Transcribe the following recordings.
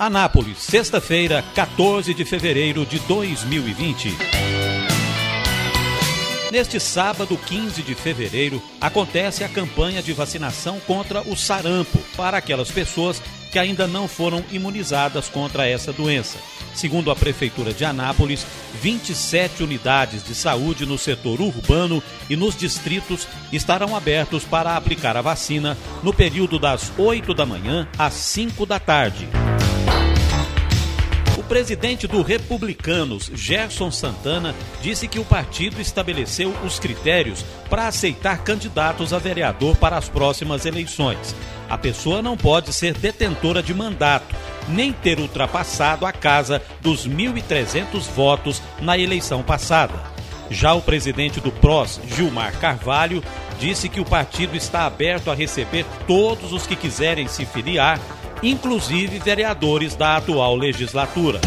Anápolis, sexta-feira, 14 de fevereiro de 2020. Neste sábado, 15 de fevereiro, acontece a campanha de vacinação contra o sarampo para aquelas pessoas que ainda não foram imunizadas contra essa doença. Segundo a Prefeitura de Anápolis, 27 unidades de saúde no setor urbano e nos distritos estarão abertos para aplicar a vacina no período das 8 da manhã às 5 da tarde presidente do Republicanos, Gerson Santana, disse que o partido estabeleceu os critérios para aceitar candidatos a vereador para as próximas eleições. A pessoa não pode ser detentora de mandato, nem ter ultrapassado a casa dos 1.300 votos na eleição passada. Já o presidente do PROS, Gilmar Carvalho, disse que o partido está aberto a receber todos os que quiserem se filiar inclusive vereadores da atual legislatura.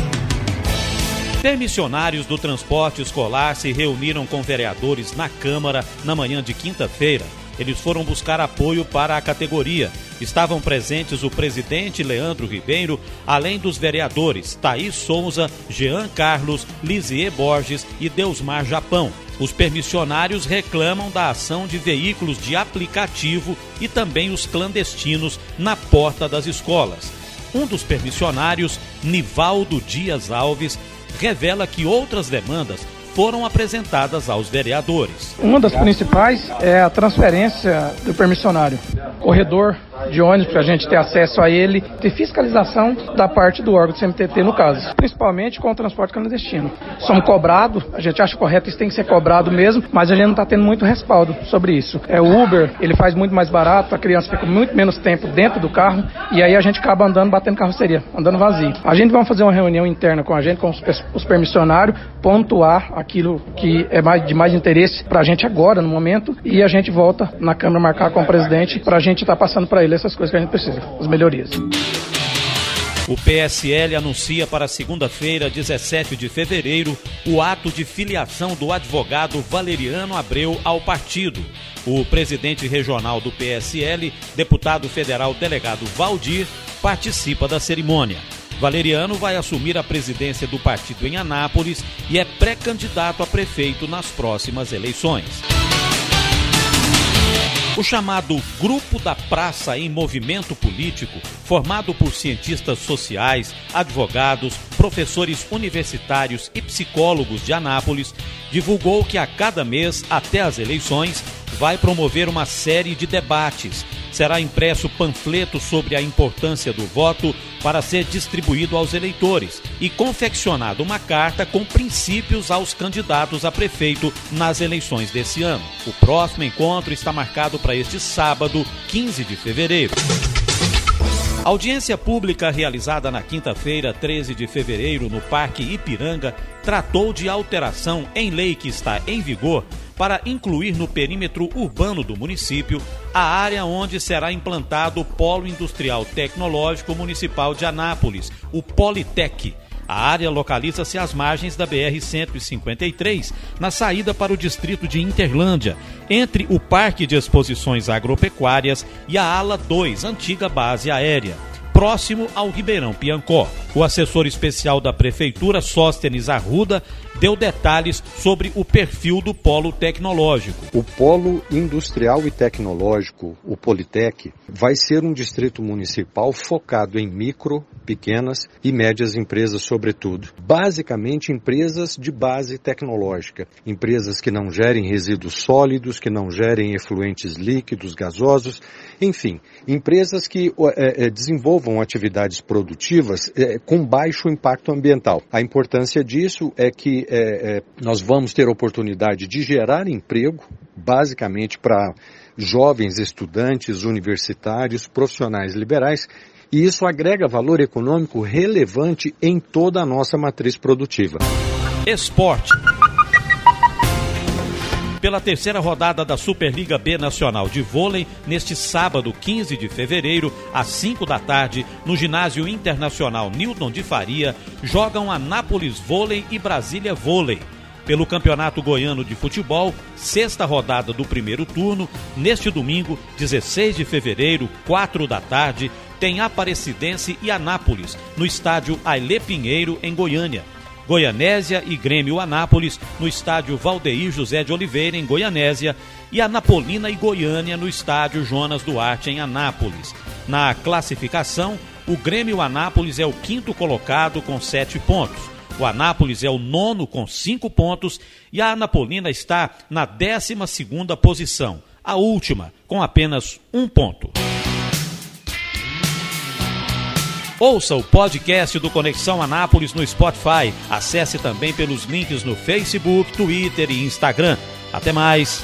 Permissionários do transporte escolar se reuniram com vereadores na Câmara na manhã de quinta-feira. Eles foram buscar apoio para a categoria. Estavam presentes o presidente Leandro Ribeiro, além dos vereadores Thaís Souza, Jean Carlos, Lisier Borges e Deusmar Japão. Os permissionários reclamam da ação de veículos de aplicativo e também os clandestinos na porta das escolas. Um dos permissionários, Nivaldo Dias Alves, revela que outras demandas foram apresentadas aos vereadores. Uma das principais é a transferência do permissionário. Corredor de ônibus para a gente ter acesso a ele, ter fiscalização da parte do órgão do CMTT no caso, principalmente com o transporte clandestino. Somos cobrados, a gente acha correto, isso tem que ser cobrado mesmo, mas a gente não está tendo muito respaldo sobre isso. É o Uber, ele faz muito mais barato, a criança fica muito menos tempo dentro do carro e aí a gente acaba andando, batendo carroceria, andando vazio. A gente vai fazer uma reunião interna com a gente, com os, os permissionários, pontuar aquilo que é mais, de mais interesse para a gente agora, no momento, e a gente volta na Câmara marcar com o presidente para a gente estar tá passando para ele essas coisas que a gente precisa, as melhorias. O PSL anuncia para segunda-feira, 17 de fevereiro, o ato de filiação do advogado Valeriano Abreu ao partido. O presidente regional do PSL, deputado federal delegado Valdir, participa da cerimônia. Valeriano vai assumir a presidência do partido em Anápolis e é pré-candidato a prefeito nas próximas eleições. O chamado Grupo da Praça em Movimento Político, formado por cientistas sociais, advogados, professores universitários e psicólogos de Anápolis, divulgou que a cada mês, até as eleições, vai promover uma série de debates será impresso panfleto sobre a importância do voto para ser distribuído aos eleitores e confeccionado uma carta com princípios aos candidatos a prefeito nas eleições desse ano. O próximo encontro está marcado para este sábado, 15 de fevereiro. A audiência pública realizada na quinta-feira, 13 de fevereiro, no Parque Ipiranga, tratou de alteração em lei que está em vigor para incluir no perímetro urbano do município a área onde será implantado o Polo Industrial Tecnológico Municipal de Anápolis, o Politec. A área localiza-se às margens da BR-153, na saída para o distrito de Interlândia, entre o Parque de Exposições Agropecuárias e a Ala 2, antiga base aérea próximo ao Ribeirão Piancó. O assessor especial da Prefeitura, Sóstenes Arruda, deu detalhes sobre o perfil do polo tecnológico. O polo industrial e tecnológico, o Politec, vai ser um distrito municipal focado em micro, pequenas e médias empresas, sobretudo. Basicamente, empresas de base tecnológica. Empresas que não gerem resíduos sólidos, que não gerem efluentes líquidos, gasosos, enfim, empresas que é, é, desenvolvam atividades produtivas é, com baixo impacto ambiental. A importância disso é que é, é, nós vamos ter oportunidade de gerar emprego, basicamente para jovens estudantes, universitários, profissionais liberais, e isso agrega valor econômico relevante em toda a nossa matriz produtiva. Esporte pela terceira rodada da Superliga B Nacional de Vôlei, neste sábado, 15 de fevereiro, às 5 da tarde, no Ginásio Internacional Newton de Faria, jogam Anápolis Vôlei e Brasília Vôlei. Pelo Campeonato Goiano de Futebol, sexta rodada do primeiro turno, neste domingo, 16 de fevereiro, 4 da tarde, tem Aparecidense e Anápolis, no estádio Ailê Pinheiro, em Goiânia. Goianésia e Grêmio Anápolis, no estádio Valdeir José de Oliveira, em Goianésia, e Anapolina e Goiânia, no estádio Jonas Duarte, em Anápolis. Na classificação, o Grêmio Anápolis é o quinto colocado com sete pontos. O Anápolis é o nono com cinco pontos e a Anapolina está na décima segunda posição, a última com apenas um ponto. Ouça o podcast do Conexão Anápolis no Spotify. Acesse também pelos links no Facebook, Twitter e Instagram. Até mais!